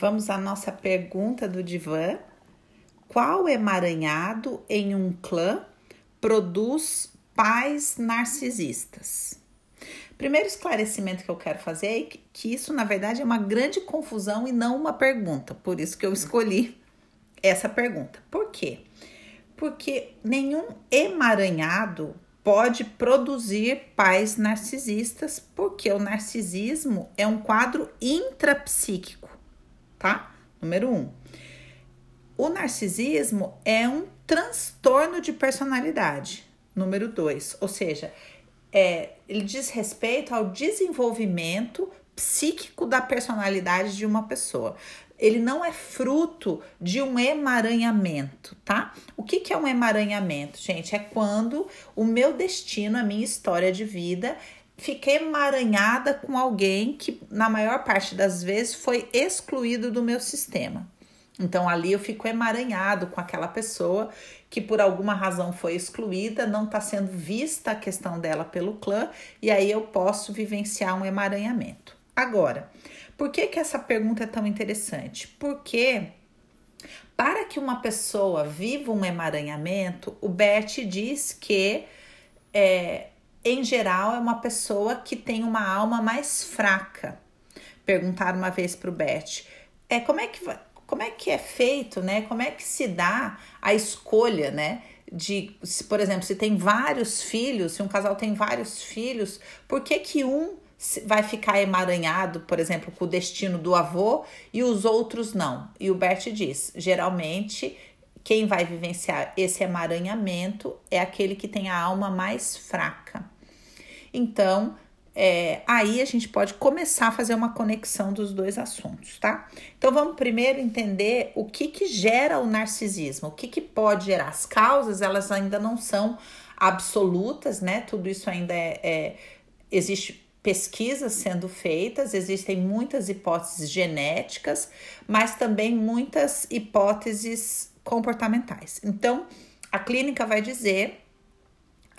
Vamos à nossa pergunta do divã. Qual emaranhado em um clã produz pais narcisistas? Primeiro esclarecimento que eu quero fazer é que isso, na verdade, é uma grande confusão e não uma pergunta. Por isso que eu escolhi essa pergunta. Por quê? Porque nenhum emaranhado pode produzir pais narcisistas, porque o narcisismo é um quadro intrapsíquico tá? Número um. O narcisismo é um transtorno de personalidade. Número dois, ou seja, é, ele diz respeito ao desenvolvimento psíquico da personalidade de uma pessoa. Ele não é fruto de um emaranhamento, tá? O que, que é um emaranhamento, gente? É quando o meu destino, a minha história de vida, fiquei emaranhada com alguém que, na maior parte das vezes, foi excluído do meu sistema. Então ali eu fico emaranhado com aquela pessoa que por alguma razão foi excluída, não está sendo vista a questão dela pelo clã, e aí eu posso vivenciar um emaranhamento. Agora, por que, que essa pergunta é tão interessante? Porque para que uma pessoa viva um emaranhamento, o Bert diz que é, em geral, é uma pessoa que tem uma alma mais fraca. Perguntaram uma vez para o Bert, é, como, é que, como é que é feito, né? Como é que se dá a escolha, né? De, se, por exemplo, se tem vários filhos, se um casal tem vários filhos, por que que um vai ficar emaranhado, por exemplo, com o destino do avô e os outros não? E o Bert diz, geralmente quem vai vivenciar esse emaranhamento é aquele que tem a alma mais fraca. Então, é, aí a gente pode começar a fazer uma conexão dos dois assuntos, tá? Então vamos primeiro entender o que que gera o narcisismo, o que que pode gerar. As causas, elas ainda não são absolutas, né? Tudo isso ainda é, é existe pesquisas sendo feitas, existem muitas hipóteses genéticas, mas também muitas hipóteses comportamentais. Então, a clínica vai dizer,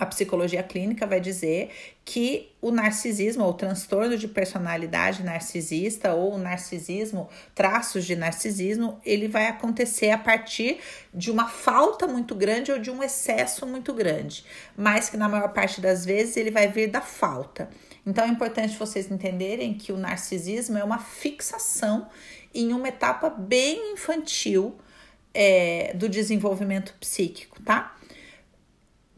a psicologia clínica vai dizer que o narcisismo, ou o transtorno de personalidade narcisista, ou o narcisismo, traços de narcisismo, ele vai acontecer a partir de uma falta muito grande ou de um excesso muito grande, mas que na maior parte das vezes ele vai vir da falta. Então é importante vocês entenderem que o narcisismo é uma fixação em uma etapa bem infantil é, do desenvolvimento psíquico, tá?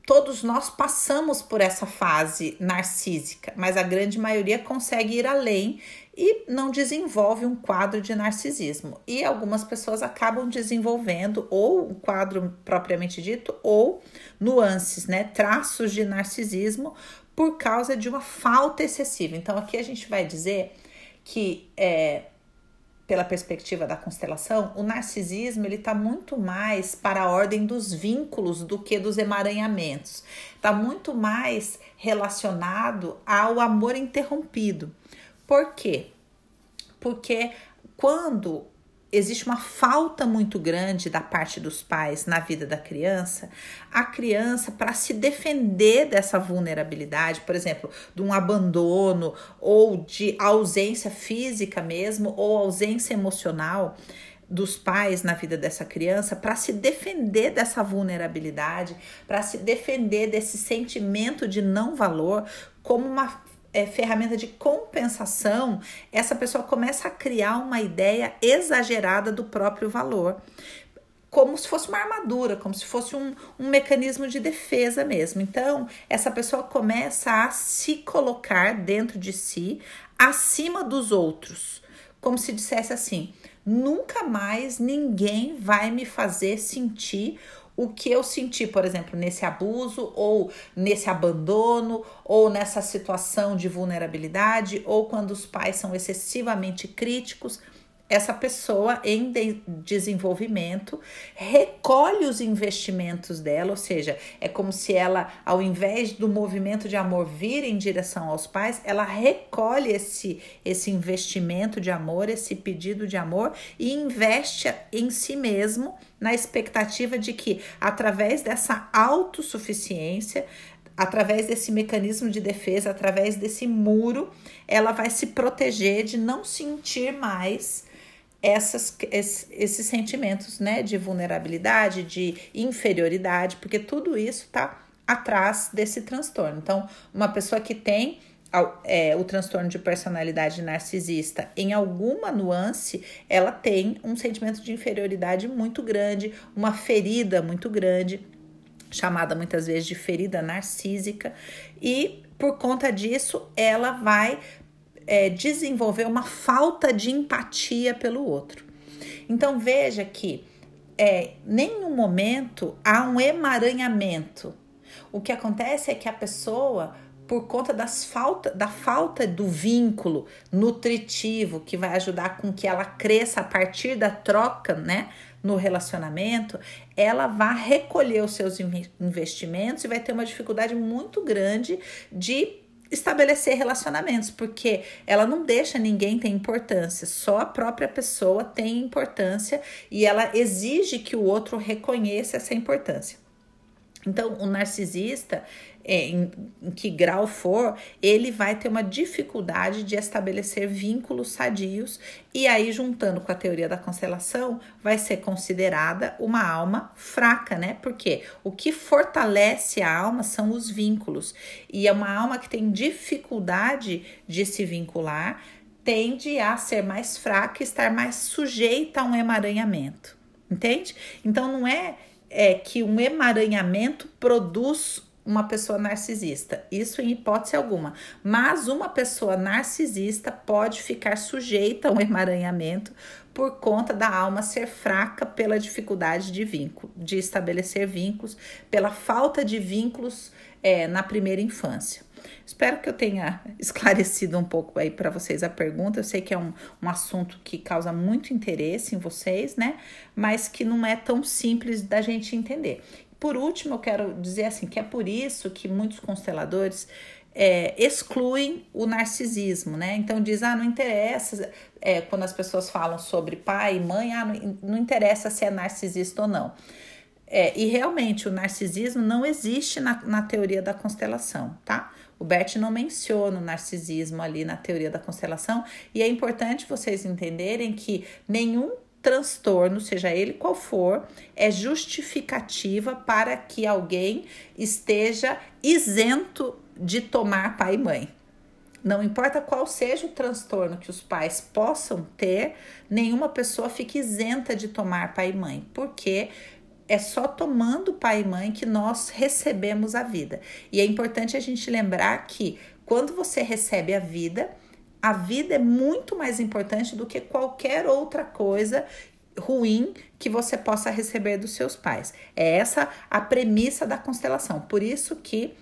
Todos nós passamos por essa fase narcísica, mas a grande maioria consegue ir além e não desenvolve um quadro de narcisismo. E algumas pessoas acabam desenvolvendo ou o quadro propriamente dito ou nuances, né, traços de narcisismo por causa de uma falta excessiva. Então aqui a gente vai dizer que é, pela perspectiva da constelação, o narcisismo ele está muito mais para a ordem dos vínculos do que dos emaranhamentos. Está muito mais relacionado ao amor interrompido. Por quê? Porque quando existe uma falta muito grande da parte dos pais na vida da criança, a criança, para se defender dessa vulnerabilidade, por exemplo, de um abandono ou de ausência física mesmo, ou ausência emocional, dos pais na vida dessa criança para se defender dessa vulnerabilidade, para se defender desse sentimento de não valor como uma é, ferramenta de compensação, essa pessoa começa a criar uma ideia exagerada do próprio valor. Como se fosse uma armadura, como se fosse um, um mecanismo de defesa mesmo. Então, essa pessoa começa a se colocar dentro de si acima dos outros, como se dissesse assim: nunca mais ninguém vai me fazer sentir o que eu senti, por exemplo, nesse abuso, ou nesse abandono, ou nessa situação de vulnerabilidade, ou quando os pais são excessivamente críticos essa pessoa em de desenvolvimento recolhe os investimentos dela, ou seja, é como se ela, ao invés do movimento de amor vir em direção aos pais, ela recolhe esse, esse investimento de amor, esse pedido de amor e investe em si mesmo na expectativa de que, através dessa autossuficiência, através desse mecanismo de defesa, através desse muro, ela vai se proteger de não sentir mais essas, esses sentimentos né, de vulnerabilidade, de inferioridade, porque tudo isso está atrás desse transtorno. Então, uma pessoa que tem é, o transtorno de personalidade narcisista em alguma nuance, ela tem um sentimento de inferioridade muito grande, uma ferida muito grande, chamada muitas vezes de ferida narcísica, e por conta disso ela vai é, desenvolver uma falta de empatia pelo outro. Então veja que é, nenhum momento há um emaranhamento. O que acontece é que a pessoa por conta das falta, da falta do vínculo nutritivo que vai ajudar com que ela cresça a partir da troca, né, no relacionamento, ela vai recolher os seus investimentos e vai ter uma dificuldade muito grande de estabelecer relacionamentos, porque ela não deixa ninguém ter importância, só a própria pessoa tem importância e ela exige que o outro reconheça essa importância. Então, o narcisista, é, em, em, que grau for, ele vai ter uma dificuldade de estabelecer vínculos sadios, e aí, juntando com a teoria da constelação, vai ser considerada uma alma fraca, né? Porque o que fortalece a alma são os vínculos, e é uma alma que tem dificuldade de se vincular, tende a ser mais fraca e estar mais sujeita a um emaranhamento, entende? Então, não é é que um emaranhamento produz uma pessoa narcisista. Isso em hipótese alguma. Mas uma pessoa narcisista pode ficar sujeita a um emaranhamento por conta da alma ser fraca pela dificuldade de vínculo, de estabelecer vínculos, pela falta de vínculos é, na primeira infância. Espero que eu tenha esclarecido um pouco aí para vocês a pergunta. Eu sei que é um, um assunto que causa muito interesse em vocês, né? Mas que não é tão simples da gente entender. Por último, eu quero dizer assim que é por isso que muitos consteladores é, excluem o narcisismo, né? Então diz, ah, não interessa é, quando as pessoas falam sobre pai e mãe, ah, não, não interessa se é narcisista ou não. É, e realmente o narcisismo não existe na, na teoria da constelação, tá? O Bert não menciona o narcisismo ali na teoria da constelação, e é importante vocês entenderem que nenhum transtorno, seja ele qual for, é justificativa para que alguém esteja isento de tomar pai e mãe. Não importa qual seja o transtorno que os pais possam ter, nenhuma pessoa fica isenta de tomar pai e mãe, porque é só tomando pai e mãe que nós recebemos a vida. E é importante a gente lembrar que quando você recebe a vida, a vida é muito mais importante do que qualquer outra coisa ruim que você possa receber dos seus pais. É essa a premissa da constelação. Por isso que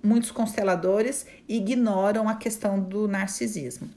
muitos consteladores ignoram a questão do narcisismo.